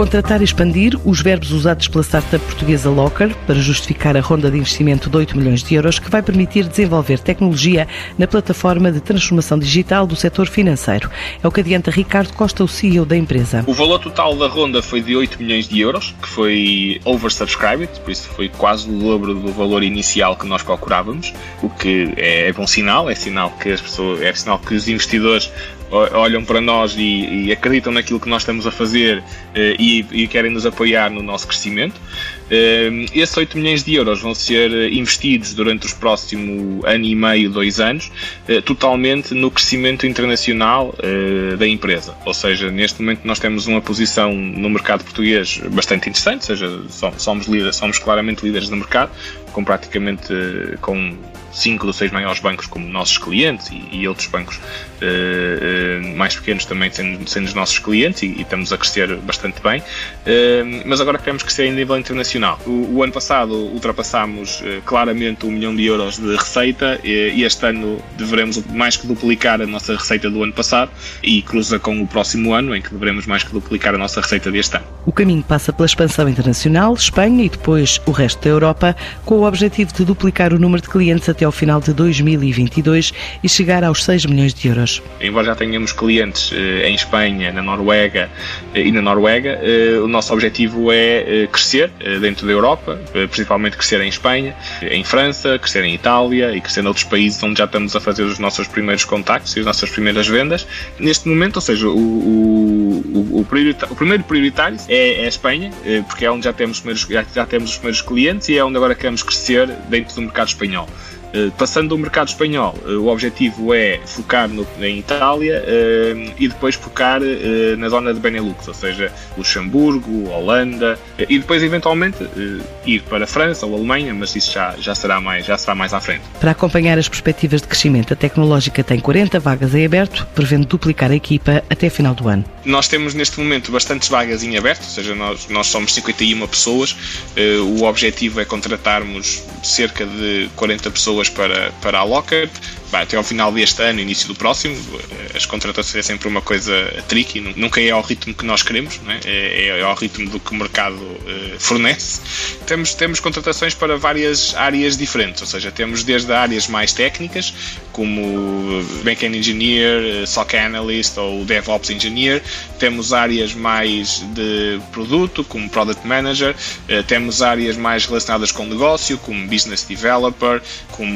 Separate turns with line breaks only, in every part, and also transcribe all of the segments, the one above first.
Contratar e expandir os verbos usados pela startup portuguesa Locker para justificar a ronda de investimento de 8 milhões de euros que vai permitir desenvolver tecnologia na plataforma de transformação digital do setor financeiro. É o que adianta Ricardo Costa, o CEO da empresa.
O valor total da ronda foi de 8 milhões de euros, que foi oversubscribed, por isso foi quase o dobro do valor inicial que nós procurávamos, o que é bom sinal, é sinal que as pessoas, é sinal que os investidores olham para nós e, e, acreditam naquilo que nós estamos a fazer eh, e, e, querem nos apoiar no nosso crescimento. Eh, esses 8 milhões de euros vão ser investidos durante os próximos ano e meio, dois anos, eh, totalmente no crescimento internacional da empresa. Ou seja, neste momento nós temos uma posição no mercado português bastante interessante, ou seja, somos, líderes, somos claramente líderes no mercado, com praticamente com cinco dos seis maiores bancos como nossos clientes e, e outros bancos uh, uh, mais pequenos também sendo, sendo os nossos clientes e, e, estamos a crescer bastante bem. Uh, mas agora queremos crescer em nível internacional. O, o ano passado ultrapassámos claramente um milhão de euros de receita e este ano devemos mais que duplicar a nossa receita do ano passado e cruza com o próximo ano em que devemos mais que duplicar a nossa receita deste ano.
O caminho passa pela expansão internacional, Espanha e depois o resto da Europa, com o objetivo de duplicar o número de clientes até ao final de 2022 e chegar aos 6 milhões de euros.
Embora já tenhamos clientes eh, em Espanha, na Noruega eh, e na Noruega, eh, o nosso objetivo é crescer dentro da Europa, principalmente crescer em Espanha, em França, crescer em Itália e crescer em outros países onde já estamos a fazer os nossos primeiros contactos e as nossas primeiras vendas. Neste momento, ou seja, o, o, o, primeiro prioritário é, é, a Espanha, porque é onde já temos, já, já temos os primeiros clientes e é onde agora queremos crescer dentro do mercado espanhol. Eh, passando do mercado espanhol, eh, o objetivo é focar no, em Itália uh, e depois focar na zona de Benelux, ou seja, Luxemburgo, Holanda e depois eventualmente ir para a França ou a Alemanha, mas isso já, já, será mais, já será mais à frente.
Para acompanhar as perspectivas de crescimento, a tecnológica tem 40 vagas em aberto, prevendo duplicar a equipa até final do ano.
Nós temos neste momento bastantes vagas em aberto, ou seja, nós, nós somos 51 pessoas, o objetivo é contratarmos cerca de 40 pessoas pessoas para, para a Lockhart. Bah, até ao final deste ano, início do próximo, eh, as contratações é sempre uma coisa tricky, nunca é ao ritmo que nós queremos, é? é? é? ao ritmo do que o mercado uh, fornece. Temos, temos contratações para várias áreas diferentes, ou seja, temos desde áreas mais técnicas, como Backend Engineer, SOC Analyst ou DevOps Engineer, temos áreas mais de produto, como Product Manager, uh, temos áreas mais relacionadas com negócio, como Business Developer, como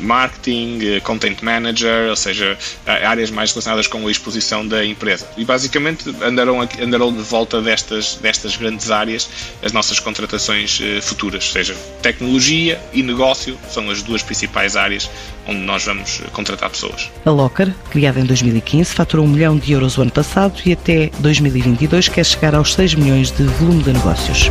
Marketing, content manager, ou seja, áreas mais relacionadas com a exposição da empresa. E basicamente andarão, andarão de volta destas, destas grandes áreas as nossas contratações eh, futuras, ou seja, tecnologia e negócio são as duas principais áreas onde nós vamos contratar pessoas.
A Locker, criada em 2015, faturou um milhão de euros o ano passado e até 2022 quer chegar aos 6 milhões de volume de negócios.